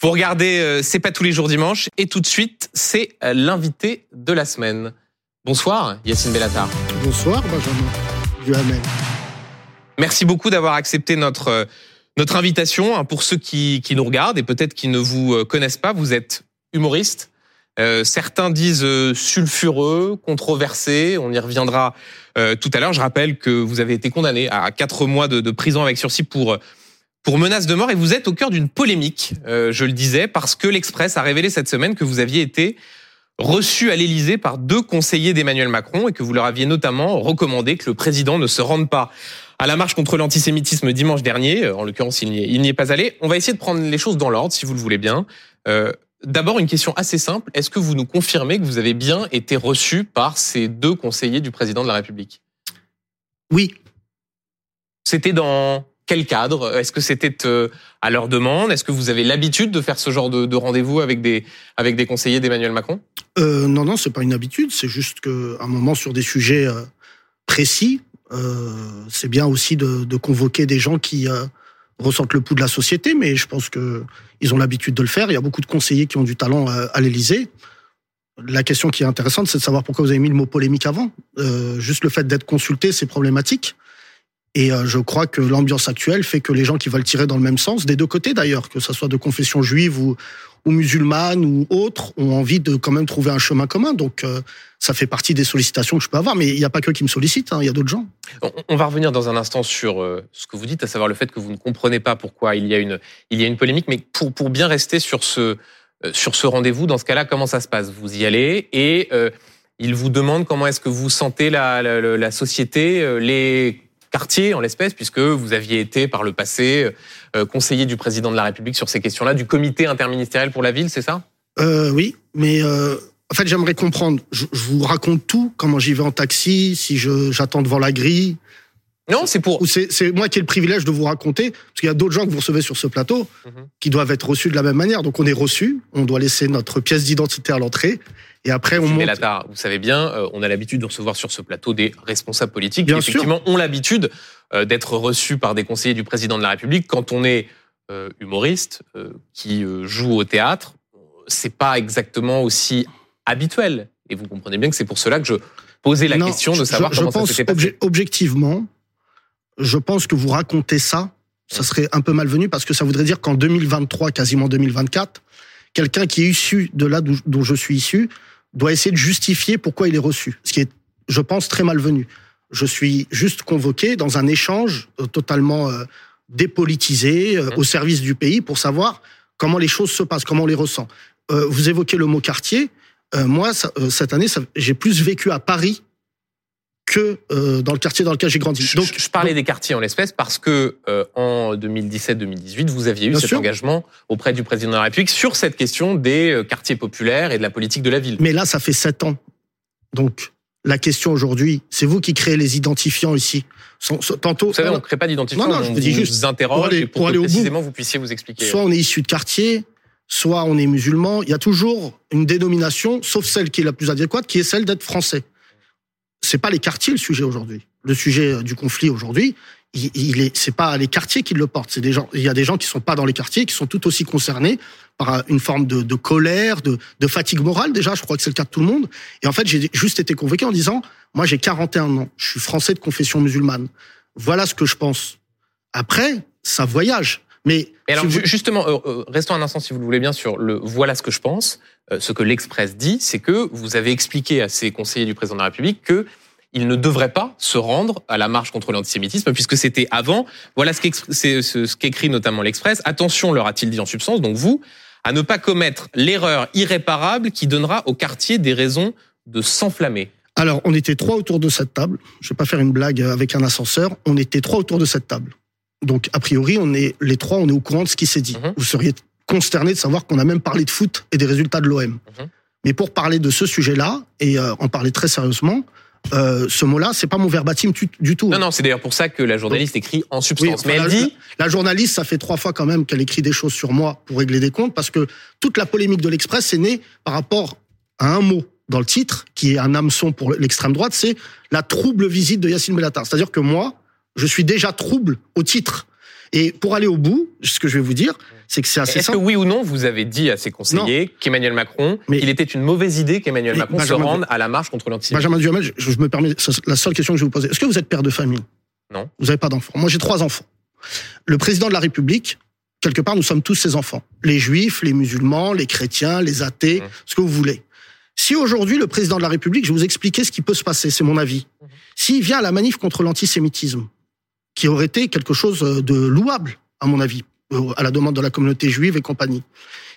Vous regardez euh, C'est pas tous les jours dimanche et tout de suite, c'est euh, l'invité de la semaine. Bonsoir Yacine Bellatar. Bonsoir Benjamin Duhamel. Merci beaucoup d'avoir accepté notre euh, notre invitation. Hein, pour ceux qui, qui nous regardent et peut-être qui ne vous connaissent pas, vous êtes humoriste. certains disent sulfureux, controversé. On y reviendra tout à l'heure. Je rappelle que vous avez été condamné à quatre mois de, de prison avec sursis pour pour menace de mort et vous êtes au cœur d'une polémique, euh, je le disais, parce que l'Express a révélé cette semaine que vous aviez été reçu à l'Élysée par deux conseillers d'Emmanuel Macron et que vous leur aviez notamment recommandé que le président ne se rende pas à la marche contre l'antisémitisme dimanche dernier. Euh, en l'occurrence, il n'y est, pas allé. On va essayer de prendre les choses dans l'ordre, si vous le voulez bien. Euh, D'abord, une question assez simple. Est-ce que vous nous confirmez que vous avez bien été reçu par ces deux conseillers du président de la République? Oui. C'était dans quel cadre? Est-ce que c'était euh, à leur demande? Est-ce que vous avez l'habitude de faire ce genre de, rendez-vous avec des, avec des conseillers d'Emmanuel Macron? Euh, Non, non, c'est pas une habitude. C'est juste qu'à un moment, sur des sujets euh, précis, euh, c'est bien aussi de, convoquer des gens qui ressentent le pouls de la société. Mais je pense que ils ont l'habitude de le faire. Il y a beaucoup de conseillers qui ont du talent à, l'Élysée. La question qui est intéressante, c'est de savoir pourquoi vous avez mis le mot polémique avant. juste le fait d'être consulté, c'est problématique. Et euh, je crois que l'ambiance actuelle fait que les gens qui veulent tirer dans le même sens, des deux côtés d'ailleurs, que ce soit de confession juive ou, musulmane ou autre, ont envie de quand même trouver un chemin commun. Donc euh, ça fait partie des sollicitations que je peux avoir, mais il n'y a pas que qui me sollicitent, hein, il y a d'autres gens. On va revenir dans un instant sur euh, ce que vous dites, à savoir le fait que vous ne comprenez pas pourquoi il y a une, il y a une polémique, mais pour, pour bien rester sur ce, ce rendez-vous, dans ce cas-là, comment ça se passe? Vous y allez et il vous demande comment est-ce que vous sentez la, la, la société, les quartier en l'espèce, puisque vous aviez été par le passé euh, conseiller du président de la République sur ces questions-là, du comité interministériel pour la ville, c'est ça? Euh, Oui, mais euh, en fait j'aimerais comprendre. Je, vous raconte tout, comment j'y vais en taxi, si j'attends devant la grille. Non, c'est pour. C'est moi qui ai le privilège de vous raconter, parce qu'il y a d'autres gens que vous recevez sur ce plateau mhm. qui doivent être reçus de la même manière. Donc on est reçus, on doit laisser notre pièce d'identité à l'entrée. Et après, on monte. vous savez bien, euh, on a l'habitude de recevoir sur ce plateau des responsables politiques qui, effectivement, ont l'habitude euh, d'être reçus par des conseillers du président de la République. Quand on est euh, humoriste, qui joue au théâtre, c'est pas exactement aussi habituel. Et vous comprenez bien que c'est pour cela que je posais la question de savoir comment ça s'était passé. objectivement, je pense que vous racontez ça, ça serait un peu malvenu parce que ça voudrait dire qu'en 2023, quasiment 2024, quelqu'un qui est issu de là dont je suis issu doit essayer de justifier pourquoi il est reçu. Ce qui est, je pense, très malvenu. Je suis juste convoqué dans un échange euh, totalement euh, dépolitisé, euh, au service du pays, pour savoir comment les choses se passent, comment on les ressent. vous évoquez le mot quartier. moi, cette année, j'ai plus vécu à Paris que euh, dans le quartier dans lequel j'ai grandi. Donc, je, parlais des quartiers en l'espèce parce que euh, en 2017-2018, vous aviez eu cet engagement auprès du président de la République sur cette question des euh, quartiers populaires et de la politique de la ville. Mais là, ça fait sept ans. Donc, la question aujourd'hui, c'est vous qui créez les identifiants ici. Tantôt, vous savez, on ne crée pas d'identifiants, non, non, je on dis juste, interroge pour aller, pour, aller précisément vous puissiez vous expliquer. Soit on est issu de quartier, soit on est musulman. Il y a toujours une dénomination, sauf celle qui est la plus adéquate, qui est celle d'être français c'est pas les quartiers le sujet aujourd'hui. Le sujet euh, du conflit aujourd'hui, il, est, c'est pas les quartiers qui le portent. C'est des gens. Il y a des gens qui sont pas dans les quartiers, qui sont tout aussi concernés par euh, une forme de, de colère, de, de, fatigue morale. Déjà, je crois que c'est le cas de tout le monde. Et en fait, j'ai juste été convoqué en disant, moi, j'ai 41 ans, je suis français de confession musulmane. Voilà ce que je pense. Après, ça voyage. Mais alors justement, euh, euh, restons un instant si vous le voulez bien sur le voilà ce que je pense. Euh, ce que l'Express dit, c'est que vous avez expliqué à ces conseillers du président de la République que ne devraient pas se rendre à la marche contre l'antisémitisme puisque c'était avant. Voilà ce qu'écrit notamment l'Express. Attention, leur a-t-il dit en substance, donc vous, à ne pas commettre l'erreur irréparable qui donnera au quartier des raisons de s'enflammer. Alors, on était trois autour de cette table. Je vais pas faire une blague avec un ascenseur. On était trois autour de cette table. Donc, a priori, on est, les trois, on est au courant de ce qui s'est dit. Mhm. Vous seriez consterné de savoir qu'on a même parlé de foot et des résultats de l'OM. Mhm. Mais pour parler de ce sujet-là, et euh, en parler très sérieusement, euh, ce mot-là, c'est pas mon verbatim du tout. Non, non, c'est d'ailleurs pour ça que la journaliste écrit en substance. Mais elle dit. La journaliste, ça fait trois fois quand même qu'elle écrit des choses sur moi pour régler des comptes, parce que toute la polémique de l'Express est née par rapport à un mot dans le titre, qui est un hameçon pour l'extrême droite, c'est la trouble visite de Yacine Bellatar. C'est-à-dire que moi, je suis déjà trouble au titre. Et pour aller au bout, ce que je vais vous dire, c'est que c'est assez Est-ce que oui ou non, vous avez dit à ses conseillers qu'Emmanuel Macron, qu'il était une mauvaise idée qu'Emmanuel Macron se rende à la marche contre l'antisémitisme? Benjamin Duhamel, je, je, me permets, la seule question que je vais vous poser. Est-ce que vous êtes père de famille? Non. Vous n'avez pas d'enfants. Moi, j'ai trois enfants. Le président de la République, quelque part, nous sommes tous ses enfants. Les juifs, les musulmans, les chrétiens, les athées, mmh. ce que vous voulez. Si aujourd'hui, le président de la République, je vais vous expliquer ce qui peut se passer, c'est mon avis. Mmh. S'il vient à la manif contre l'antisémitisme, qui aurait été quelque chose de louable, à mon avis, euh, à la demande de la communauté juive et compagnie.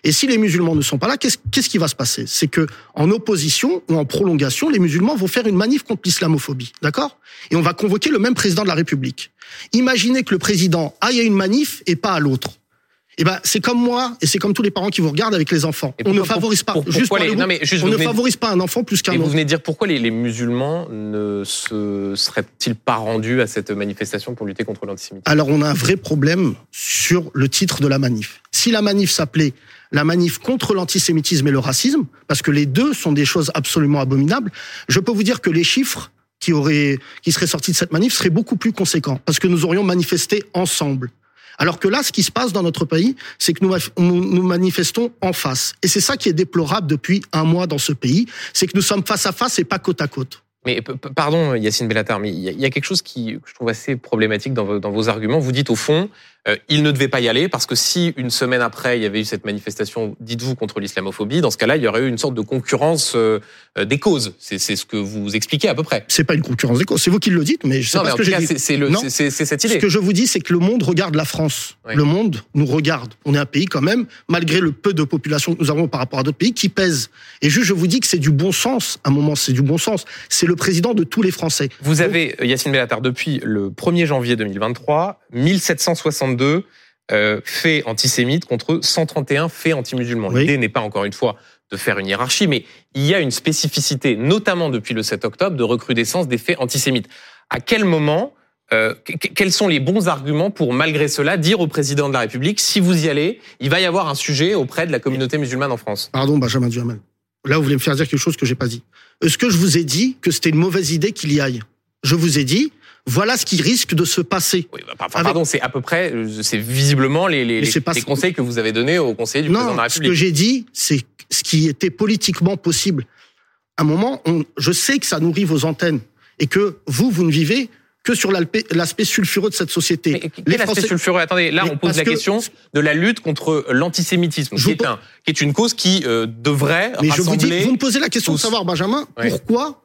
Et si les musulmans ne sont pas là, qu'est-ce qui va se passer? C'est que en opposition ou en prolongation, les musulmans vont faire une manif contre l'islamophobie, d'accord? Et on va convoquer le même président de la République. Imaginez que le président aille à une manif et pas à l'autre. Eh ben, c'est comme moi et c'est comme tous les parents qui vous regardent avec les enfants. on ne favorise pas. juste on ne favorise pas un enfant plus qu'un autre. Vous venez de dire pourquoi les, les musulmans ne se seraient-ils pas rendus à cette manifestation pour lutter contre l'antisémitisme? Alors, on a un vrai problème sur le titre de la manif. Si la manif s'appelait la manif contre l'antisémitisme et le racisme, parce que les deux sont des choses absolument abominables, je peux vous dire que les chiffres qui auraient, qui seraient sortis de cette manif seraient beaucoup plus conséquents, parce que nous aurions manifesté ensemble. Alors que là, ce qui se passe dans notre pays, c'est que nous, nous manifestons en face. Et c'est ça qui est déplorable depuis un mois dans ce pays, c'est que nous sommes face à face et pas côte à côte. Mais pardon, Yacine Bellatar, mais il y, a quelque chose qui que je trouve assez problématique dans vos, dans vos arguments. Vous dites au fond, euh, il ne devait pas y aller parce que si une semaine après il y avait eu cette manifestation, dites-vous contre l'islamophobie, dans ce cas-là, il y aurait eu une sorte de concurrence euh, euh, des causes. C'est ce que vous expliquez à peu près. C'est pas une concurrence des causes, c'est vous qui le dites, mais je sais pas ce que. C'est cette idée. Ce que je vous dis, c'est que le monde regarde la France. Le monde nous regarde. On est un pays quand même, malgré le peu de population que nous avons par rapport à d'autres pays, qui pèse. Et juste, je vous dis que c'est du bon sens. À un moment, c'est du bon sens. C'est le président de tous les Français. Vous avez, Yacine Bellatar, depuis le 1er janvier 2023, 1762 euh, faits antisémites contre 131 faits anti-musulmans. L'idée n'est pas, encore une fois, de faire une hiérarchie, mais il y a une spécificité, notamment depuis le 7 octobre, de recrudescence des faits antisémites. À quel moment euh, quels sont les bons arguments pour, malgré cela, dire au président de la République, si vous y allez, il va y avoir un sujet auprès de la communauté musulmane en France? Pardon, Benjamin Duhamel. Là, vous voulez me faire dire quelque chose que j'ai pas dit. Est-ce que je vous ai dit que c'était une mauvaise idée qu'il y aille? Je vous ai dit, voilà ce qui risque de se passer. Oui, bah, pardon, c'est à peu près, c'est visiblement les, les, les, conseils que vous avez donnés au conseiller du président de la République. ce que j'ai dit, c'est ce qui était politiquement possible. À un moment, on, je sais que ça nourrit vos antennes et que vous, vous ne vivez que sur l'aspect sulfureux de cette société. Mais quel aspect sulfureux? Attendez, là, on pose la question de la lutte contre l'antisémitisme, qui, est un, qui est une cause qui euh, devrait Mais je vous dis, vous me posez la question de savoir, Benjamin, pourquoi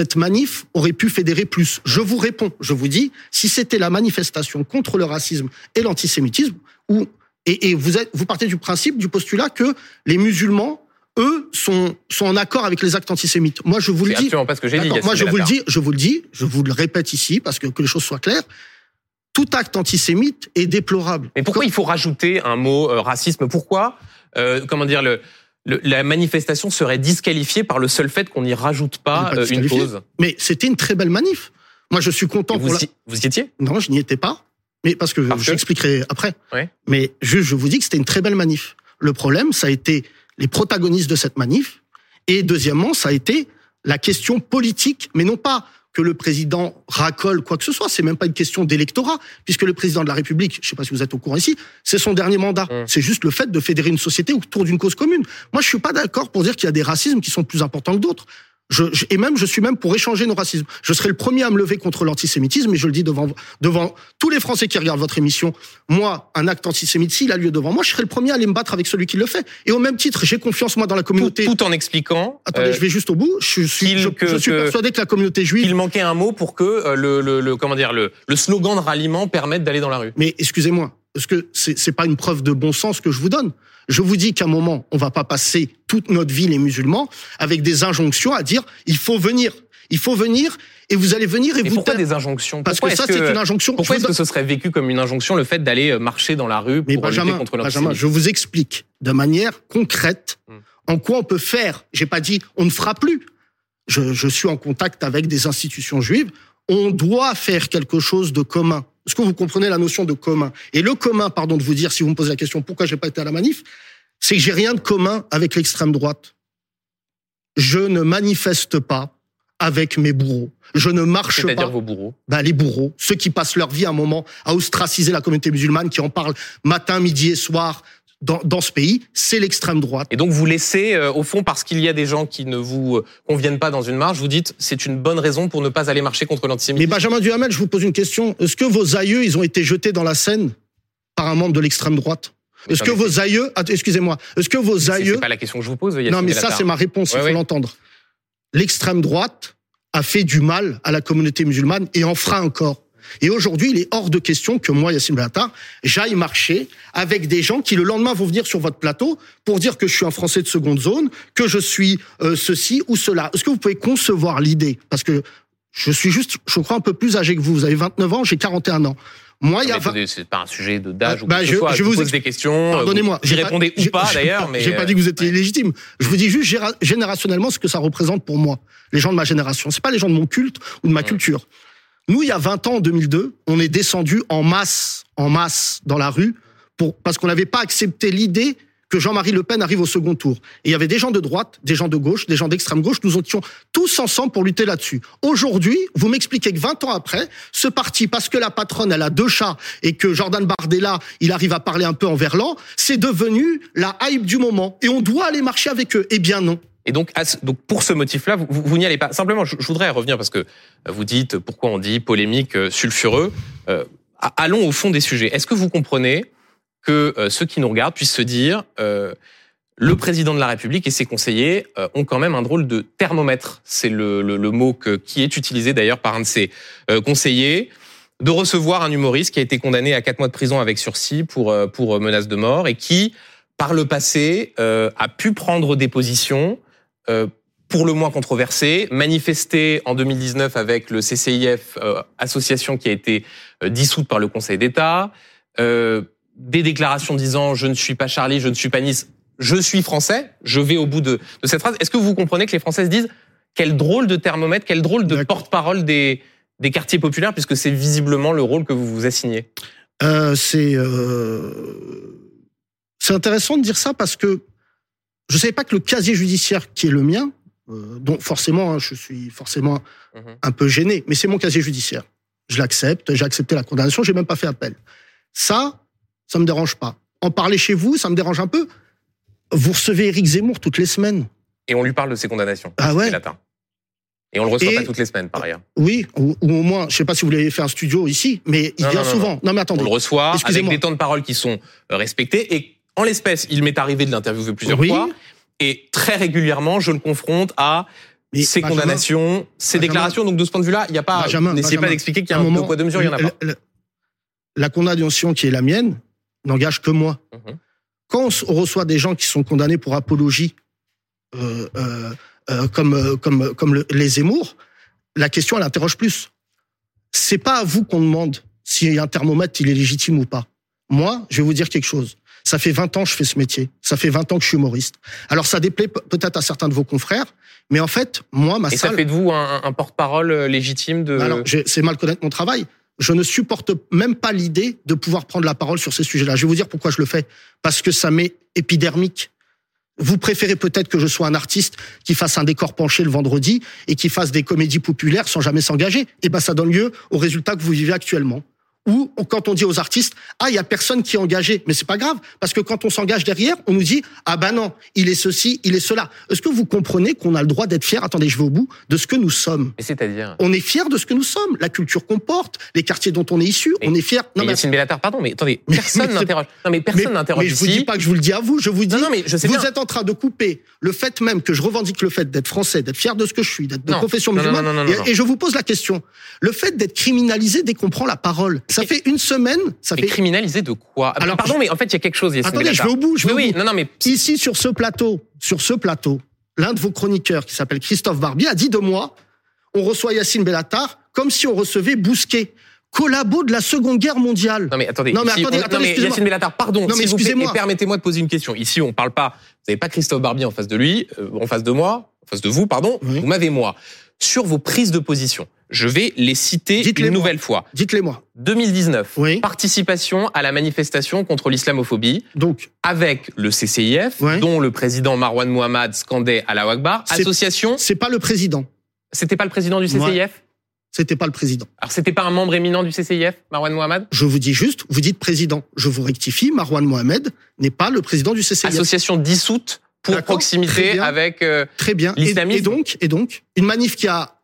cette manif aurait pu fédérer plus Je vous réponds, je vous dis, si c'était la manifestation contre le racisme et l'antisémitisme, ou et, et vous, êtes, vous partez du principe, du postulat que les musulmans eux sont sont en accord avec les actes antisémites. Moi, je vous le dis. Absolument pas ce que j'ai dit. Moi, je vous le dis, je vous le dis, je vous le répète ici parce que que les choses soient claires. Tout acte antisémite est déplorable. Mais pourquoi il faut rajouter un mot euh, racisme? Pourquoi, euh, comment dire, le, la manifestation serait disqualifiée par le seul fait qu'on n'y rajoute pas, euh, une cause Mais c'était une très belle manif. Moi, je suis content vous pour y, Vous y étiez? Non, je n'y étais pas. Mais parce que j'expliquerai après. Mais juste, je vous dis que c'était une très belle manif. Le problème, ça a été les protagonistes de cette manif. Et deuxièmement, ça a été la question politique, mais non pas que le président racole quoi que ce soit. C'est même pas une question d'électorat, puisque le président de la République, je sais pas si vous êtes au courant ici, c'est son dernier mandat. Mmh. C'est juste le fait de fédérer une société autour d'une cause commune. Moi, je suis pas d'accord pour dire qu'il y a des racismes qui sont plus importants que d'autres. Je, et même, je suis même pour échanger nos racismes. Je serai le premier à me lever contre l'antisémitisme, et je le dis devant, devant tous les Français qui regardent votre émission. Moi, un acte antisémite, s'il a lieu devant moi, je serai le premier à aller me battre avec celui qui le fait. Et au même titre, j'ai confiance, moi, dans la communauté. Tout, en expliquant. Attendez, euh, je vais juste au bout. Je suis, je, je suis persuadé que la communauté juive. Il manquait un mot pour que euh, le, le, le, comment dire, le, le slogan de ralliement permette d'aller dans la rue. Mais excusez-moi, parce que c'est, pas une preuve de bon sens que je vous donne. Je vous dis qu'à un moment, on va pas passer toute notre vie les musulmans avec des injonctions à dire il faut venir, il faut venir et vous allez venir et Mais vous pourquoi des injonctions? Parce que ça c'est une injonction. Pourquoi est-ce que ce serait vécu comme une injonction le fait d'aller euh, marcher dans la rue pour Mais Benjamin, lutter contre Benjamin, je vous explique de manière concrète hmm. en quoi on peut faire. J'ai pas dit on ne fera plus. Je, je suis en contact avec des institutions juives. On doit faire quelque chose de commun. Est-ce que vous comprenez la notion de commun Et le commun, pardon de vous dire, si vous me posez la question pourquoi j'ai pas été à la manif, c'est que j'ai rien de commun avec l'extrême droite. Je ne manifeste pas avec mes bourreaux. Je ne marche pas. C'est-à-dire vos bourreaux ben, Les bourreaux, ceux qui passent leur vie à un moment à ostraciser la communauté musulmane, qui en parlent matin, midi et soir dans, dans ce pays, c'est l'extrême droite. Et donc vous laissez, euh, au fond, parce qu'il y a des gens qui ne vous euh, conviennent pas dans une marche, vous dites c'est une bonne raison pour ne pas aller marcher contre Mais l'antisémitisme. Benjamin Duhamel, je vous pose une question. Est-ce que vos aïeux, ils ont été jetés dans la Seine par un membre de l'extrême droite? Est-ce que mais vos aïeux, excusez-moi, est-ce que vos aïeux C'est pas la question que je vous pose. Yacine Non, mais ça, c'est ma réponse, il Ouais, faut ouais. l'entendre. L'extrême droite a fait du mal à la communauté musulmane et en fera encore. Et aujourd'hui, il est hors de question que moi, Yassine Bellatar, j'aille marcher avec des gens qui le lendemain vont venir sur votre plateau pour dire que je suis un Français de seconde zone, que je suis euh, ceci ou cela. Est-ce que vous pouvez concevoir l'idée? Parce que je suis juste, je crois, un peu plus âgé que vous. Vous avez 29 ans, j'ai 41 ans. Moi, il y a mais 20... attendez, C'est pas un sujet de d'âge ou Bah, que je- ce soit. je Je vous pose ex- des questions. Pardonnez-moi. Vous y j'ai pas- répondez ou pas d'ailleurs, mais J'ai pas euh, dit que vous étiez ouais. illégitime. Je vous dis juste générationnellement ce que ça représente pour moi, les gens de ma génération. C'est pas les gens de mon culte ou de ma culture. Nous, il y a 20 ans, en 2002, on est descendu en masse, en masse dans la rue parce qu'on n'avait pas accepté l'idée que Jean-Marie Le Pen arrive au second tour. Et il y avait des gens de droite, des gens de gauche, des gens d'extrême gauche. Nous étions tous ensemble pour lutter là-dessus. Aujourd'hui, vous m'expliquez que 20 ans après, ce parti, parce que la patronne, elle a deux chats et que Jordan Bardella, il arrive à parler un peu en verlan, c'est devenu la hype du moment. Et on doit aller marcher avec eux. Eh bien non. Et donc, donc pour ce motif-là, vous, vous, n'y allez pas. Simplement, je, je voudrais revenir parce que euh, vous dites pourquoi on dit polémique, euh, sulfureux. Euh, allons au fond des sujets. Est-ce que vous comprenez que euh, ceux qui nous regardent puissent se dire euh, le président de la République et ses conseillers ont quand même un drôle de thermomètre? C'est le, le, le mot que, qui est utilisé d'ailleurs par un de ses conseillers de recevoir un humoriste qui a été condamné à quatre mois de prison avec sursis pour pour menace de mort et qui par le passé a pu prendre des positions euh, pour le moins controversées, manifester en 2019 avec le CCIF, euh, association qui a été euh, dissoute par le Conseil d'État, euh, des déclarations disant je ne suis pas Charlie, je ne suis pas Nice, je suis français, je vais au bout de, de cette phrase. Est-ce que vous comprenez que les Français se disent quel drôle de thermomètre, quel drôle de porte-parole des, des quartiers populaires, puisque c'est visiblement le rôle que vous vous assignez? C'est euh, c'est intéressant de dire ça parce que je savais pas que le casier judiciaire qui est le mien, euh, dont forcément hein, je suis forcément Mhm. un peu gêné, mais c'est mon casier judiciaire. Je l'accepte, j'ai accepté la condamnation, j'ai même pas fait appel. Ça, ça me dérange pas. En parler chez vous, ça me dérange un peu. Vous recevez Éric Zemmour toutes les semaines. Et on lui parle de ses condamnations. Ah ouais latin. Et on le reçoit Et- pas toutes les semaines, par ailleurs. Oui, ou, ou au moins, je sais pas si vous l'avez fait un studio ici, mais il Non, vient non, non, souvent. Non, mais On attendez. le reçoit avec des temps de parole qui sont euh, respectés. Et en l'espèce, il m'est arrivé de l'interviewer plusieurs Oui. fois. Et très régulièrement, je le confronte à Mais ses Benjamin, condamnations, ses Benjamin, déclarations. Donc de ce point de vue-là, il n'y a pas. Benjamin, N'essayez pas d'expliquer qu'il y a un, moment, deux poids deux mesures. Il y en a pas. la, condamnation qui est la mienne n'engage que moi. Mhm. Quand on reçoit des gens qui sont condamnés pour apologie, euh, euh, euh, comme comme comme le- les Zemmour, la question elle interroge plus. C'est pas à vous qu'on demande si un thermomètre il est légitime ou pas. Moi, je vais vous dire quelque chose. Ça fait 20 ans que je fais ce métier. Ça fait 20 ans que je suis humoriste. Alors ça déplaît pe- peut-être à certains de vos confrères, mais en fait, moi, ma Et ça salle, fait de vous un, un porte-parole euh, légitime de. alors, c'est mal connaître mon travail. Je ne supporte même pas l'idée de pouvoir prendre la parole sur ces sujets-là. Je vais vous dire pourquoi je le fais. Parce que ça m'est épidermique. Vous préférez peut-être que je sois un artiste qui fasse un décor penché le vendredi et qui fasse des comédies populaires sans jamais s'engager. Et ben, ça donne lieu au résultat que vous vivez actuellement. Ou quand on dit aux artistes, ah, il y a personne qui est engagé. Mais c'est pas grave. Parce que quand on s'engage derrière, on nous dit, ah ben non, il est ceci, il est cela. Est-ce que vous comprenez qu'on a le droit d'être fier, attendez, je vais au bout, de ce que nous sommes? Mais c'est-à-dire. On est fier de ce que nous sommes, la culture qu'on porte, les quartiers dont on est issu. Mais- on est fier. Mais Yacine Bellatar, pardon, mais attendez, personne mais- n'interroge. Non, mais personne n'interroge mais je vous dis pas que je vous le dis à vous. Je vous dis. Non, non, mais je sais vous bien. êtes en train de couper le fait même que je revendique le fait d'être français, d'être fier de ce que je suis, d'être de Non. profession Non, non, musulmane. non, non, non, et, non. et je vous pose la question. Le fait d'être criminalisé dès qu'on prend la parole, ça Mais- fait une semaine, ça Mais fait. criminalisé de quoi? Alors, Pardon, mais en fait, il y a quelque chose, Attendez, je vais au bout. Je vais Oui, au oui, bout. non, non, mais Ici, sur ce plateau, sur ce plateau, l'un de vos chroniqueurs, qui s'appelle Christophe Barbier, a dit de moi, on reçoit Yacine Bellatar comme si on recevait Bousquet, collabo de la Seconde Guerre mondiale. Non mais attendez, Non, mais ici, attendez, on- attendez, non, mais. Yacine Bellatar, pardon, Non, mais vous plaît, et permettez-moi de poser une question. Ici, on parle pas, vous n'avez pas Christophe Barbier en face de lui, euh, en face de moi, en face de vous, pardon, Oui. vous m'avez moi. Sur vos prises de position, je vais les citer Dites-les une moi. nouvelle fois. Dites-les moi. 2019, Oui. participation à la manifestation contre l'islamophobie Donc, avec le CCIF, dont le président Marwan Mohamed scandait à la C'est- association c'est pas le président. C'était pas le président du CCIF C'était pas le président. Alors c'était pas un membre éminent du CCIF, Marwan Mohamed? Je vous dis juste, vous dites président. Je vous rectifie, Marwan Mohamed n'est pas le président du CCIF. Association dissoute pour proximité très bien. avec. euh, Très bien. Et, et donc, et donc, une manif qui a,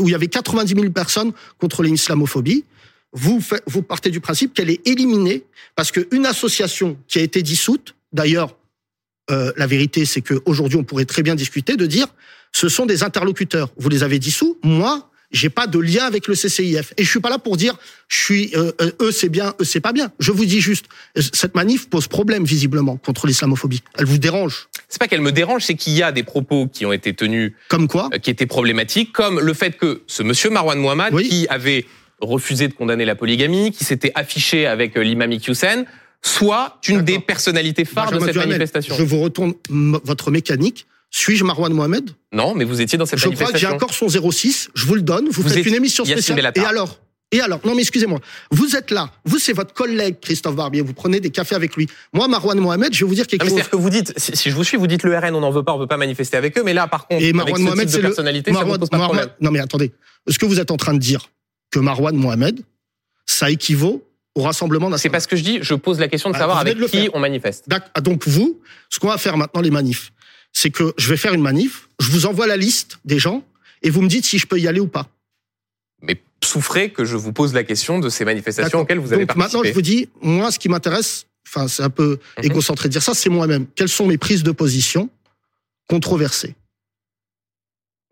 où il y avait 90 000 personnes contre l'islamophobie. Vous, partez du principe qu'elle est éliminée parce qu'une association qui a été dissoute, d'ailleurs, euh, la vérité, c'est qu'aujourd'hui, on pourrait très bien discuter de dire, ce sont des interlocuteurs. Vous les avez dissous. Moi, j'ai pas de lien avec le CCIF. Et je suis pas là pour dire, je suis, euh, euh, eux c'est bien, eux c'est pas bien. Je vous dis juste, euh, cette manif pose problème visiblement contre l'islamophobie. Elle vous dérange. C'est pas qu'elle me dérange, c'est qu'il y a des propos qui ont été tenus, Comme quoi euh, qui étaient problématiques, comme le fait que ce monsieur Marwan Mohamed, Oui. qui avait refusé de condamner la polygamie, qui s'était affiché avec l'imam Iqiyoussen, soit une des personnalités phares de cette Duhamel, manifestation. Je vous retourne votre mécanique. Suis-je Marwan Mohamed? Non, mais vous étiez dans cette Je crois que j'ai manifestation. encore son 06. Je vous le donne. Vous, Vous faites une émission spéciale. Et alors? Et alors? Non, mais excusez-moi. Vous êtes là. Vous, c'est votre collègue Christophe Barbier. Vous prenez des cafés avec lui. Moi, Marwan Mohamed, je vais vous dire quelque mais chose. C'est-à-dire que vous dites, si, si je vous suis, vous dites le RN, on n'en veut pas, on veut pas manifester avec eux, mais là, par contre, Et avec Marwan ce Mohamed, type c'est de le. personnalité, ça Marwan- vous pose pas de Marwan- problème. Non, mais attendez. Ce que vous êtes en train de dire que Marwan Mohamed, ça équivaut au Rassemblement C'est national. pas ce que je dis, je pose la question de Ah, savoir avec de qui on manifeste. Ah, Donc vous, ce qu'on va faire maintenant les manifs, c'est que je vais faire une manif, je vous envoie la liste des gens et vous me dites si je peux y aller ou pas. Mais souffrez que je vous pose la question de ces manifestations auxquelles vous avez Donc maintenant, je vous dis, moi, ce qui m'intéresse, enfin, c'est un peu Mhm. égocentré de dire ça, c'est moi-même. Quelles sont mes prises de position controversées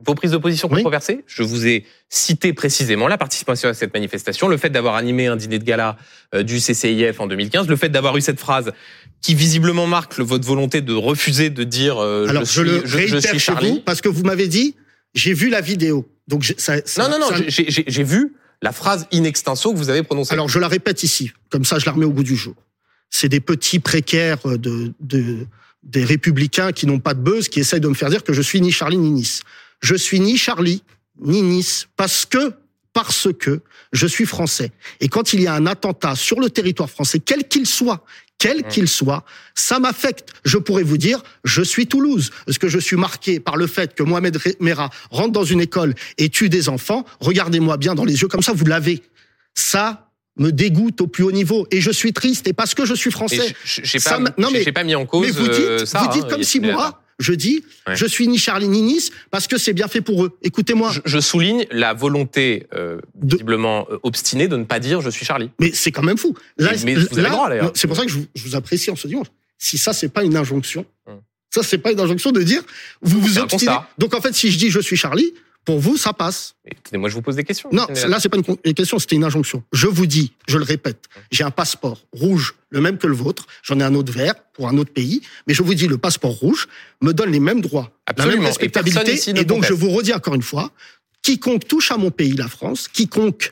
Vos prises de position Oui. controversées, je vous ai cité précisément la participation à cette manifestation, le fait d'avoir animé un dîner de gala euh, du CCIF en 2015, le fait d'avoir eu cette phrase qui visiblement marque votre volonté de refuser de dire euh, Alors, je, je, suis, le je- je suis chez Charlie. vous parce que vous m'avez dit, j'ai vu la vidéo. Donc, ça, ça- non, non, non, j'ai vu la phrase in extenso que vous avez prononcée. Alors, je la répète ici. Comme ça, je la remets au goût du jour. C'est des petits précaires de, de, des républicains qui n'ont pas de buzz, qui essayent de me faire dire que je suis ni Charlie ni Nice. Je suis ni Charlie ni Nice parce que, parce que je suis français. Et quand il y a un attentat sur le territoire français, quel qu'il soit, quel Mmh. qu'il soit, ça m'affecte. Je pourrais vous dire, je suis Toulouse, parce que je suis marqué par le fait que Mohamed Merah rentre dans une école et tue des enfants. Regardez-moi bien dans les yeux, comme ça, vous l'avez. Ça me dégoûte au plus haut niveau. Et je suis triste, et parce que je suis français. j'ai pas, non, mais- pas mis en cause Mais vous dites, euh, ça. vous dites hein, comme si moi, je dis, Ouais. je suis ni Charlie ni Nice, parce que c'est bien fait pour eux. Écoutez-moi. Je, je souligne la volonté euh, De- visiblement euh, obstinée de ne pas dire je suis Charlie. Mais c'est quand même fou. Là, Mais- mais vous avez là, droit, d'ailleurs. c'est pour ça que je vous, je vous apprécie en ce dimanche. Si ça, c'est pas une injonction, Hum. ça, c'est pas une injonction de dire, vous vous obstinez. Donc, en fait, si je dis je suis Charlie, pour vous, ça passe. Écoutez, moi je vous pose des questions. Non, là, c'est pas une question, c'était une injonction. Je vous dis, je le répète, j'ai un passeport rouge, le même que le vôtre. J'en ai un autre vert pour un autre pays. Mais je vous dis, le passeport rouge me donne les mêmes droits, Absolument. la même Et respectabilité. Et donc, conteste. je vous redis encore une fois, quiconque touche à mon pays, la France, quiconque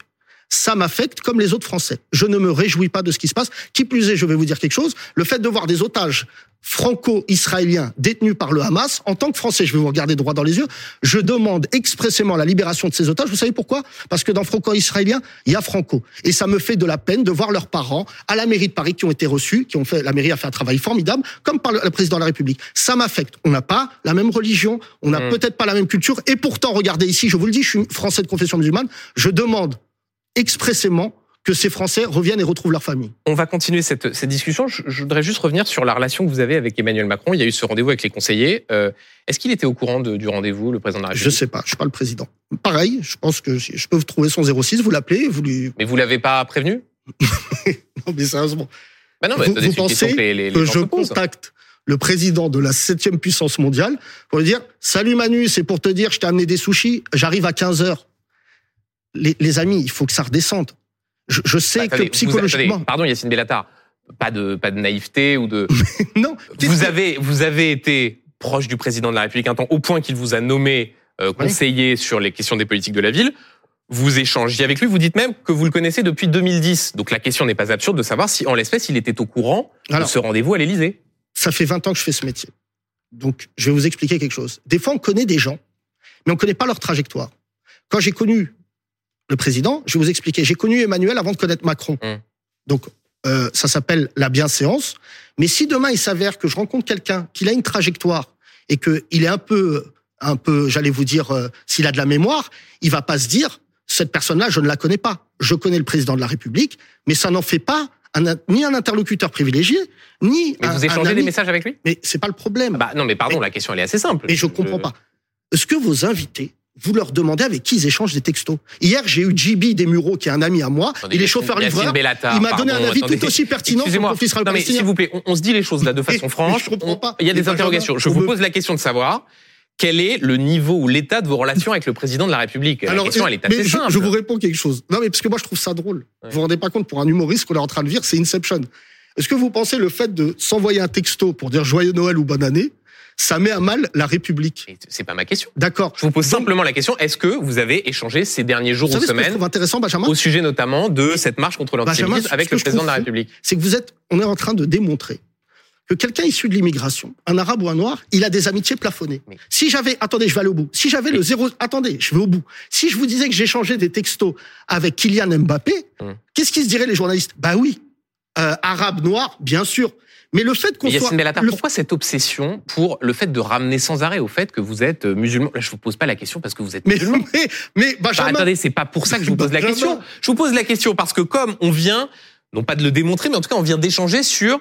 ça m'affecte comme les autres Français. Je ne me réjouis pas de ce qui se passe. Qui plus est, je vais vous dire quelque chose, le fait de voir des otages franco-israéliens détenus par le Hamas, en tant que Français, je vais vous regarder droit dans les yeux, je demande expressément la libération de ces otages. Vous savez pourquoi? Parce que dans franco-israélien, il y a franco. Et ça me fait de la peine de voir leurs parents à la mairie de Paris qui ont été reçus, qui ont fait, la mairie a fait un travail formidable, comme par le, président de la République. Ça m'affecte. On n'a pas la même religion, on n'a Mm. peut-être pas la même culture, et pourtant, regardez ici, je vous le dis, je suis français de confession musulmane, je demande expressément que ces Français reviennent et retrouvent leur famille. On va continuer cette, cette discussion. Je, je voudrais juste revenir sur la relation que vous avez avec Emmanuel Macron. Il y a eu ce rendez-vous avec les conseillers. Euh, Est-ce qu'il était au courant de- du rendez-vous, le président de la Je République sais pas, je suis pas le président. Pareil, je pense que je je peux vous trouver son 06, vous l'appelez, vous lui... Mais vous l'avez pas prévenu? Non, mais sérieusement. bah non, mais Vous- pensez que les, les, les que je contacte le président de la septième puissance mondiale pour lui dire Salut Manu, c'est pour te dire, je t'ai amené des sushis, j'arrive à 15 heures. Les, les amis, il faut que ça redescende. Je, je sais Bah, que vous- psychologiquement. attendez, pardon, Yacine Bellatar. Pas de, pas de naïveté ou de. non, vous que- avez, vous avez été proche du président de la République un temps, au point qu'il vous a nommé euh, conseiller sur les questions des politiques de la ville. Vous échangez avec lui, vous dites même que vous le connaissez depuis 2010. Donc la question n'est pas absurde de savoir si, en l'espèce, il était au courant Alors, de ce rendez-vous à l'Élysée. ça fait 20 ans que je fais ce métier. Donc, je vais vous expliquer quelque chose. Des fois, on connaît des gens, mais on ne connaît pas leur trajectoire. Quand j'ai connu le président, je vais vous expliquer. J'ai connu Emmanuel avant de connaître Macron. Mm. Donc, euh, ça s'appelle la bienséance. Mais si demain, il s'avère que je rencontre quelqu'un, qu'il a une trajectoire et qu'il est un peu un peu, j'allais vous dire, euh, s'il a de la mémoire, il va pas se dire cette personne-là, je ne la connais pas. Je connais le président de la République, mais ça n'en fait pas un, ni un interlocuteur privilégié, ni mais un, vous échangez des messages avec lui? Mais c'est pas le problème. Bah non, mais pardon, la question elle est assez simple. Mais je comprends pas. Est-ce que vos invités, vous leur demandez avec qui ils échangent des textos Hier, j'ai eu JB Desmureaux, qui est un ami à moi. Attendez, il est chauffeur livreur. Bellatar, Il m'a donné pardon, un avis attendez. tout aussi pertinent sur le Excusez-moi. conflit Non mais israélo-palestinien. s'il vous plaît, on, on se dit les choses là de façon franche. je On- pas. Il y a des interrogations. Je vous me- pose la question de savoir quel est le niveau ou l'état de vos relations avec le président de la République? La question elle est mais je vous réponds quelque chose. Non, mais parce que moi, je trouve ça drôle. Ouais. Vous vous rendez pas compte, pour un humoriste qu'on est en train de vivre, c'est Inception. Est-ce que vous pensez le fait de s'envoyer un texto pour dire joyeux Noël ou bonne année, ça met à mal la République C'est pas ma question. D'accord. Je vous pose Donc, simplement la question est-ce que vous avez échangé ces derniers jours Vous ou savez semaines intéressant, Benjamin au sujet notamment de cette marche contre l'antisémitisme avec le président de la République? c'est que vous êtes, on est en train de démontrer que quelqu'un issu de l'immigration, un arabe ou un noir, il a des amitiés plafonnées. Mais- Si j'avais, attendez, je vais aller au bout. Si j'avais le zéro, attendez, je vais au bout. Si je vous disais que j'échangeais des textos avec Kylian Mbappé, Hum. qu'est-ce qu'ils se diraient les journalistes? Bah oui, euh, arabe, noir, bien sûr. Mais le fait qu'on soit, Yacine Bellatar, le- pourquoi cette obsession pour le fait de ramener sans arrêt au fait que vous êtes euh, musulman? Là, je vous pose pas la question parce que vous êtes mais, musulman. mais, mais Bah, Benjamin, attendez, c'est pas pour ça que je vous pose la question. Je vous pose la question parce que comme on vient, non pas de le démontrer, mais en tout cas on vient d'échanger sur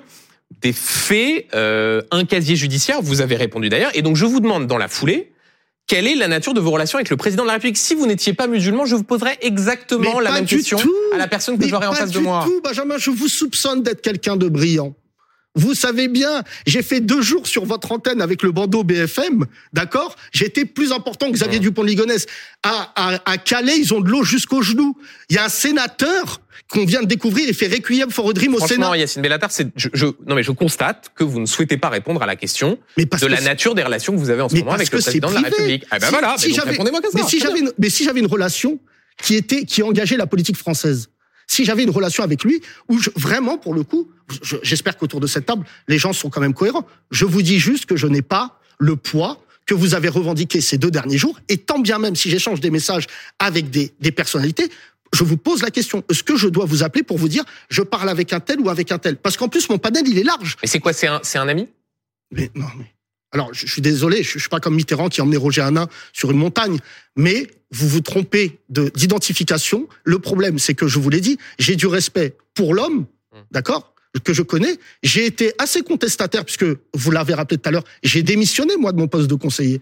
des faits, euh, un casier judiciaire, vous avez répondu d'ailleurs, et donc je vous demande dans la foulée, quelle est la nature de vos relations avec le président de la République? Si vous n'étiez pas musulman, je vous poserais exactement Mais la pas même du question tout. à la personne que j'aurais en pas face de du moi. Tout, Benjamin, je vous soupçonne d'être quelqu'un de brillant. Vous savez bien, j'ai fait deux jours sur votre antenne avec le bandeau BFM, d'accord? J'ai été plus important que Xavier Ouais. Dupont de Ligonnès. À, à, à Calais, ils ont de l'eau jusqu'aux genoux. Il y a un sénateur qu'on vient de découvrir, il fait Requiem for a Dream au Franchement, Sénat. Yacine Bellatar, je, je- non mais je constate que vous ne souhaitez pas répondre à la question Mais parce de la nature des relations que vous avez en ce mais moment avec le président de la. République. Ah ben Si- voilà, si mais répondez-moi ça. Si j'avais, une, mais si j'avais une relation qui était, qui engageait la politique française, si j'avais une relation avec lui, où je, vraiment, pour le coup, je- j'espère qu'autour de cette table, les gens sont quand même cohérents. Je vous dis juste que je n'ai pas le poids que vous avez revendiqué ces deux derniers jours, et tant bien même si j'échange des messages avec des, des personnalités, je vous pose la question, est-ce que je dois vous appeler pour vous dire, je parle avec un tel ou avec un tel? Parce qu'en plus, mon panel, il est large. Mais c'est quoi C'est un, ami? Mais non, mais. Alors, je, je suis désolé, je, je suis pas comme Mitterrand qui emmenait Roger Hanin sur une montagne, mais vous vous trompez de d'identification. Le problème, c'est que je vous l'ai dit, j'ai du respect pour l'homme, Mm. d'accord, que je connais. J'ai été assez contestataire puisque vous l'avez rappelé tout à l'heure. J'ai démissionné moi de mon poste de conseiller.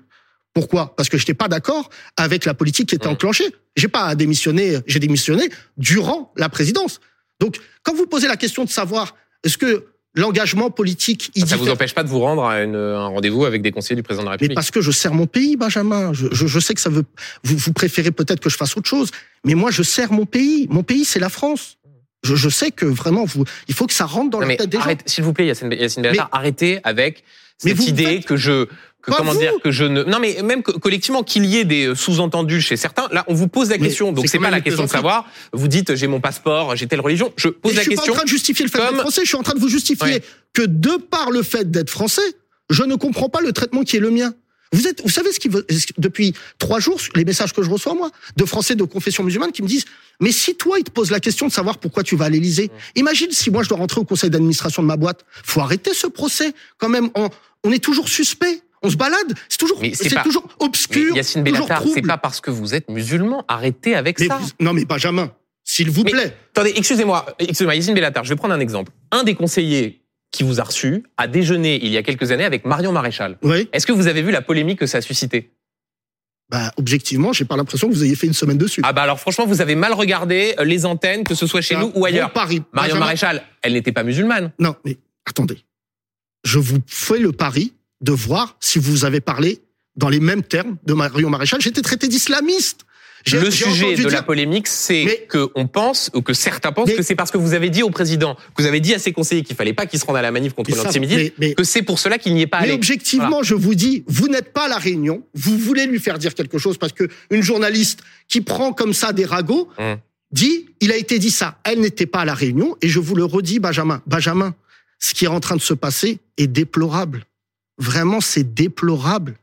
Pourquoi? Parce que je n'étais pas d'accord avec la politique qui était Mm. enclenchée. J'ai pas démissionné, j'ai démissionné durant la présidence. Donc, quand vous posez la question de savoir est-ce que l'engagement politique, il Ça vous diffère- empêche pas de vous rendre à une- un rendez-vous avec des conseillers du président de la mais République parce que je sers mon pays, Benjamin. Je, je, je sais que ça veut. Vous, vous préférez peut-être que je fasse autre chose, mais moi, je sers mon pays. Mon pays, c'est la France. Je, je sais que vraiment, vous, il faut que ça rentre dans Non, la mais tête des gens. s'il vous plaît, Yacine, Yacine Bellatar, arrêtez avec Mais cette vous idée faites- que je, que comment vous. dire, que je ne, non mais même que- collectivement qu'il y ait des euh, sous-entendus chez certains. Là, on vous pose la Mais question, donc c'est pas la question de savoir. Vous dites j'ai mon passeport, j'ai telle religion. Je pose la je suis question. pas en train de justifier le fait comme- d'être français. Je suis en train de vous justifier Ouais. que de par le fait d'être français, je ne comprends pas le traitement qui est le mien. Vous êtes, vous savez ce qui veut, depuis trois jours, les messages que je reçois moi, de Français de confession musulmane qui me disent, mais si toi il te pose la question de savoir pourquoi tu vas à l'Élysée, imagine si moi je dois rentrer au conseil d'administration de ma boîte, faut arrêter ce procès quand même. On, on est toujours suspect, on se balade, c'est toujours, Mais c'est toujours Mais obscur, Yacine Bellatar, c'est pas parce que vous êtes musulman. Arrêtez avec Mais ça. vous- non mais Benjamin, s'il vous Mais- plaît. Attendez, excusez-moi, excusez-moi, Yacine Bellatar, je vais prendre un exemple. Un des conseillers qui vous a reçu a déjeuné il y a quelques années avec Marion Maréchal. Oui. Est-ce que vous avez vu la polémique que ça a suscité? Bah objectivement, j'ai pas l'impression que vous ayez fait une semaine dessus. Ah bah alors franchement, vous avez mal regardé euh, les antennes, que ce soit chez nous ou ailleurs. bon pari. Marion Maréchal, elle n'était pas musulmane. Non, mais attendez. Je vous fais le pari de voir si vous avez parlé dans les mêmes termes de Marion Maréchal. J'étais traité d'islamiste. Le sujet de la polémique, c'est Mais- que on pense, ou que certains pensent Mais- que c'est parce que vous avez dit au président, que vous avez dit à ses conseillers qu'il fallait pas qu'ils se rendent à la manif contre l'antisémitisme, que c'est pour cela qu'il n'y est pas Mais allé. objectivement, je vous dis, vous n'êtes pas à la Réunion. Vous voulez lui faire dire quelque chose parce que une journaliste qui prend comme ça des ragots Hum. dit, il a été dit ça. Elle n'était pas à la Réunion et je vous le redis, Benjamin. Benjamin, ce qui est en train de se passer est déplorable. Vraiment, c'est déplorable.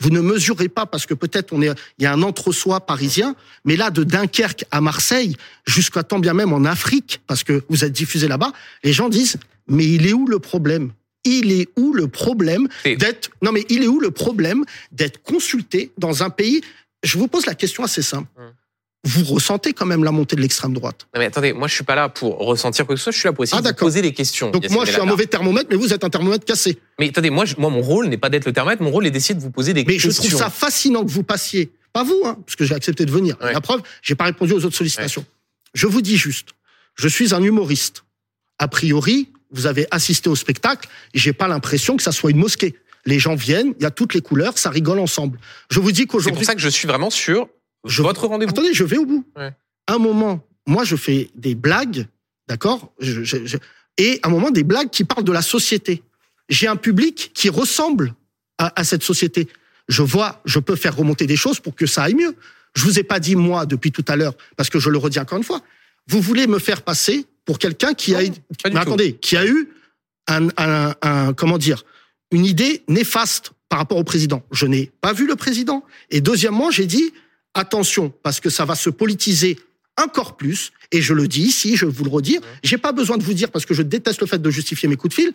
Vous ne mesurez pas parce que peut-être on est, il y a un entre-soi parisien, mais là de Dunkerque à Marseille, jusqu'à tant bien même en Afrique, parce que vous êtes diffusé là-bas, les gens disent mais il est où le problème? Il est où le problème d'être non mais il est où le problème d'être consulté dans un pays? Je vous pose la question assez simple. Hum. Vous ressentez quand même la montée de l'extrême droite. Non mais attendez, moi je suis pas là pour ressentir quoi que ce soit, je suis là pour essayer Ah, de poser des questions. Donc moi je suis un mauvais thermomètre, mais vous êtes un thermomètre cassé. Mais attendez, moi, je- moi mon rôle n'est pas d'être le thermomètre, mon rôle est d'essayer de vous poser des Mais je questions. trouve ça fascinant que vous passiez, pas vous, hein, parce que j'ai accepté de venir. Ouais. La preuve, j'ai pas répondu aux autres sollicitations. Je vous dis juste, je suis un humoriste. A priori, vous avez assisté au spectacle, et j'ai pas l'impression que ça soit une mosquée. Les gens viennent, il y a toutes les couleurs, ça rigole ensemble. Je vous dis C'est pour qu'aujourd'hui, ça que je suis vraiment sur Je- votre rendez-vous. attendez, je vais au bout. Ouais. Un moment, moi, je fais des blagues, d'accord? Je- je- je- Et à un moment, des blagues qui parlent de la société. J'ai un public qui ressemble à, à cette société. Je vois, je peux faire remonter des choses pour que ça aille mieux. Je vous ai pas dit moi depuis tout à l'heure, parce que je le redis encore une fois. Vous voulez me faire passer pour quelqu'un qui a, Non, mais attendez, qui a eu un, un, un- comment dire, une idée néfaste par rapport au président. Je n'ai pas vu le président. Et deuxièmement, j'ai dit attention parce que ça va se politiser encore plus. Et je le dis ici, je vais vous le redire. J'ai pas besoin de vous dire parce que je déteste le fait de justifier mes coups de fil.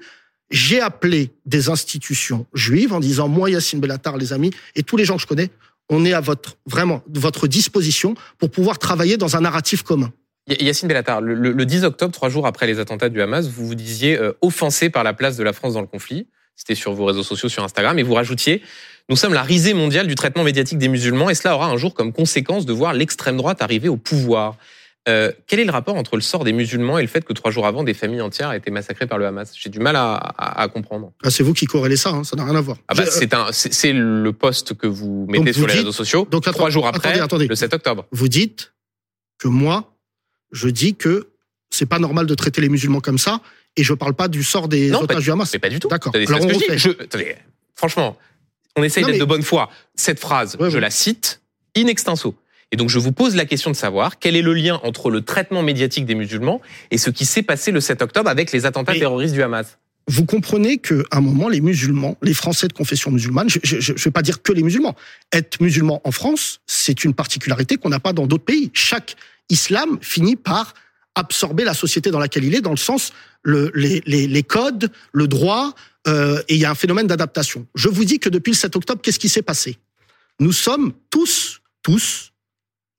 J'ai appelé des institutions juives en disant moi Yacine Bellatar, les amis, et tous les gens que je connais, on est à votre vraiment votre disposition pour pouvoir travailler dans un narratif commun. Yacine Bellatar, le 10 octobre, trois jours après les attentats du Hamas, vous vous disiez euh, offensé par la place de la France dans le conflit. C'était sur vos réseaux sociaux, sur Instagram, et vous rajoutiez Nous sommes la risée mondiale du traitement médiatique des musulmans, et cela aura un jour comme conséquence de voir l'extrême droite arriver au pouvoir. Euh, quel est le rapport entre le sort des musulmans et le fait que trois jours avant, des familles entières aient été massacrées par le Hamas? J'ai du mal à, à- à comprendre. Ah, c'est vous qui corrélez ça, hein, ça n'a rien à voir. Ah bah, J'ai- c'est le poste que vous mettez Donc, sur vous les dites- réseaux sociaux. donc, trois jours après, attendez, attendez. le 7 octobre. vous dites que moi, je dis que c'est pas normal de traiter les musulmans comme ça, et je parle pas du sort des Non, otages du Hamas. Mais pas du tout. D'accord. Alors, on refait. Je- attendez, franchement, on essaye d'être mais- de bonne foi. Cette phrase, Ouais, je ouais. la cite in extenso. Et donc, je vous pose la question de savoir quel est le lien entre le traitement médiatique des musulmans et ce qui s'est passé le 7 octobre avec les attentats Mais- terroristes du Hamas. Vous comprenez que à un moment, les musulmans, les Français de confession musulmane, je ne vais pas dire que les musulmans, être musulman en France, c'est une particularité qu'on n'a pas dans d'autres pays. Chaque islam finit par absorber la société dans laquelle il est, dans le sens le, les, les, les codes, le droit, euh, et il y a un phénomène d'adaptation. Je vous dis que depuis le 7 octobre, qu'est-ce qui s'est passé? Nous sommes tous, tous,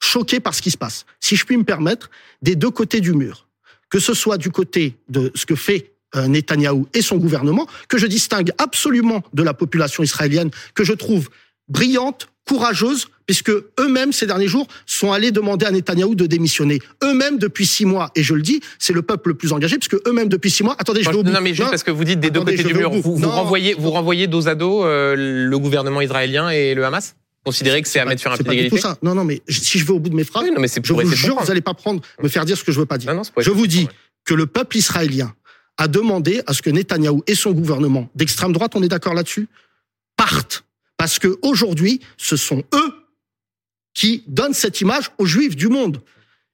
choqués par ce qui se passe. Si je puis me permettre, des deux côtés du mur. Que ce soit du côté de ce que fait euh, Netanyahou et son gouvernement, que je distingue absolument de la population israélienne, que je trouve brillante, courageuse, puisque eux-mêmes, ces derniers jours, sont allés demander à Netanyahou de démissionner. Eux-mêmes, depuis six mois, et je le dis, c'est le peuple le plus engagé, puisque eux-mêmes, depuis six mois, attendez, je vais au bout. non, mais juste Non, parce que vous dites des deux côtés du mur, vous, renvoyez, vous renvoyez dos à dos euh, le gouvernement israélien et le Hamas? Considérez que c'est à mettre sur un pied tout d'égalité? ça. Non, non, mais si je vais au bout de mes phrases, Oui, non, mais je vous jure, vous n'allez pas prendre, me faire dire ce que je veux pas dire. Non, Je vous dis que le peuple israélien a demandé à ce que Netanyahou et son gouvernement d'extrême droite, on est d'accord là-dessus, partent. Parce que aujourd'hui, ce sont eux qui donnent cette image aux juifs du monde.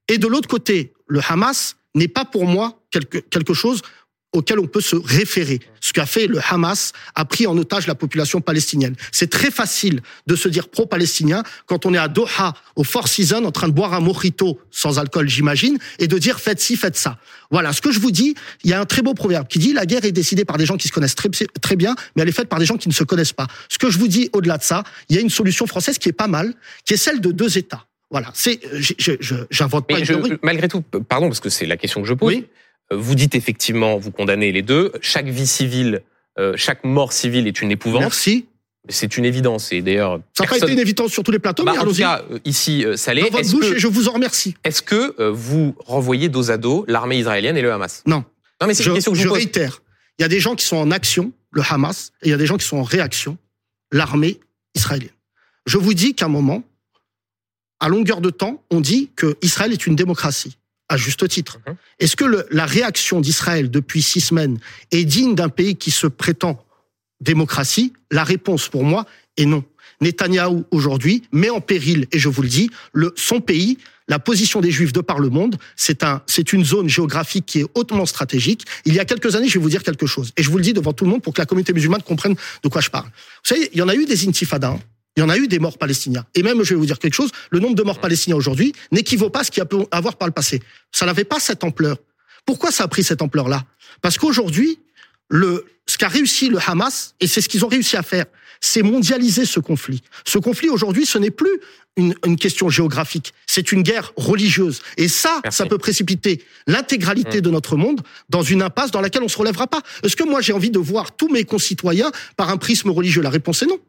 Et de l'autre côté, le Hamas n'est pas pour moi quelque, quelque chose auquel on peut se référer. Ce qu'a fait le Hamas a pris en otage la population palestinienne. C'est très facile de se dire pro-palestinien quand on est à Doha, au Four Seasons, en train de boire un mojito sans alcool, j'imagine, et de dire faites ci, faites ça. Voilà, ce que je vous dis, il y a un très beau proverbe qui dit la guerre est décidée par des gens qui se connaissent très, très bien, mais elle est faite par des gens qui ne se connaissent pas. Ce que je vous dis au-delà de ça, il y a une solution française qui est pas mal, qui est celle de deux États. Voilà, c'est, j'invente pas une je- malgré tout, pardon, parce que c'est la question que je pose. Oui. Vous dites effectivement, vous condamnez les deux. Chaque vie civile, euh, chaque mort civile est une épouvante. Merci. C'est une évidence. Et d'ailleurs, Ça n'a pas été une évidence sur tous les plateaux, Bah, mais en tout cas, euh, ici, euh, ça l'est. Dans votre bouche, que, et je vous en remercie. est-ce que vous renvoyez dos à dos l'armée israélienne et le Hamas? Non. Non, mais c'est une question que je je vous pose. réitère. Il y a des gens qui sont en action, le Hamas, et il y a des gens qui sont en réaction, l'armée israélienne. Je vous dis qu'à un moment, à longueur de temps, on dit que Israël est une démocratie, à juste titre. Mhm. Est-ce que le- la réaction d'Israël depuis six semaines est digne d'un pays qui se prétend démocratie? La réponse pour moi est non. Netanyahou aujourd'hui met en péril, et je vous le dis, le, son pays, la position des Juifs de par le monde. C'est un, c'est une zone géographique qui est hautement stratégique. Il y a quelques années, je vais vous dire quelque chose, et je vous le dis devant tout le monde pour que la communauté musulmane comprenne de quoi je parle. Vous savez, il y en a eu des intifadas. hein. Il y en a eu des morts palestiniens. Et même, je vais vous dire quelque chose, le nombre de morts palestiniens aujourd'hui n'équivaut pas à ce qu'il y a pu avoir par le passé. Ça n'avait pas cette ampleur. Pourquoi ça a pris cette ampleur-là? Parce qu'aujourd'hui, le, ce qu'a réussi le Hamas, et c'est ce qu'ils ont réussi à faire, c'est mondialiser ce conflit. Ce conflit aujourd'hui, ce n'est plus une, une, question géographique, c'est une guerre religieuse. Et ça, Merci. ça peut précipiter l'intégralité de notre monde dans une impasse dans laquelle on se relèvera pas. Est-ce que moi j'ai envie de voir tous mes concitoyens par un prisme religieux? La réponse est non.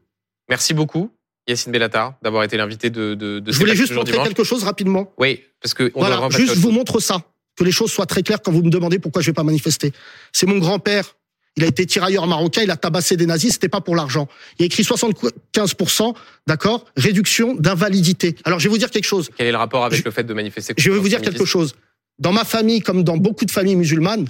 Merci beaucoup, Yacine Bellatar, d'avoir été l'invité de, de, de Je voulais juste montrer quelque chose rapidement. Oui, parce que on doit Voilà, à juste vous montre ça, que les choses soient très claires quand vous me demandez pourquoi je vais pas manifester. C'est mon grand-père. Il a été tirailleur marocain, il a tabassé des nazis, c'était pas pour l'argent. Il a écrit 75%, d'accord, réduction d'invalidité. Alors je vais vous dire quelque chose. Quel est le rapport avec Je- le fait de manifester Je vais vous dire quelque chose. Dans ma famille, comme dans beaucoup de familles musulmanes,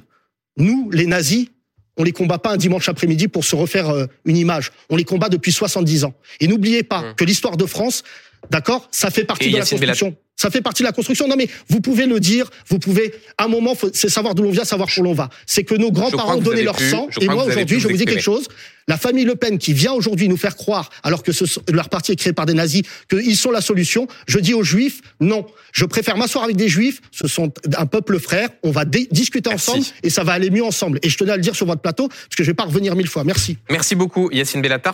nous, les nazis, on les combat pas un dimanche après-midi pour se refaire euh, une image. On les combat depuis 70 ans. Et n'oubliez pas Hum. que l'histoire de France, d'accord, ça fait partie Et de la construction. Ça fait partie de la construction. Non, mais vous pouvez le dire, vous pouvez. À un moment, c'est savoir d'où l'on vient, savoir où l'on va. C'est que nos grands-parents avez leur pu- sang. Et moi, aujourd'hui, je vous dis quelque chose. La famille Le Pen qui vient aujourd'hui nous faire croire, alors que ce- leur parti est créé par des nazis, qu'ils sont la solution. Je dis aux Juifs, non. Je préfère m'asseoir avec des Juifs. Ce sont un peuple frère. On va discuter Merci. ensemble et ça va aller mieux ensemble. Et je tenais à le dire sur votre plateau parce que je vais pas revenir mille fois. Merci. Merci beaucoup, Yacine Bellatar.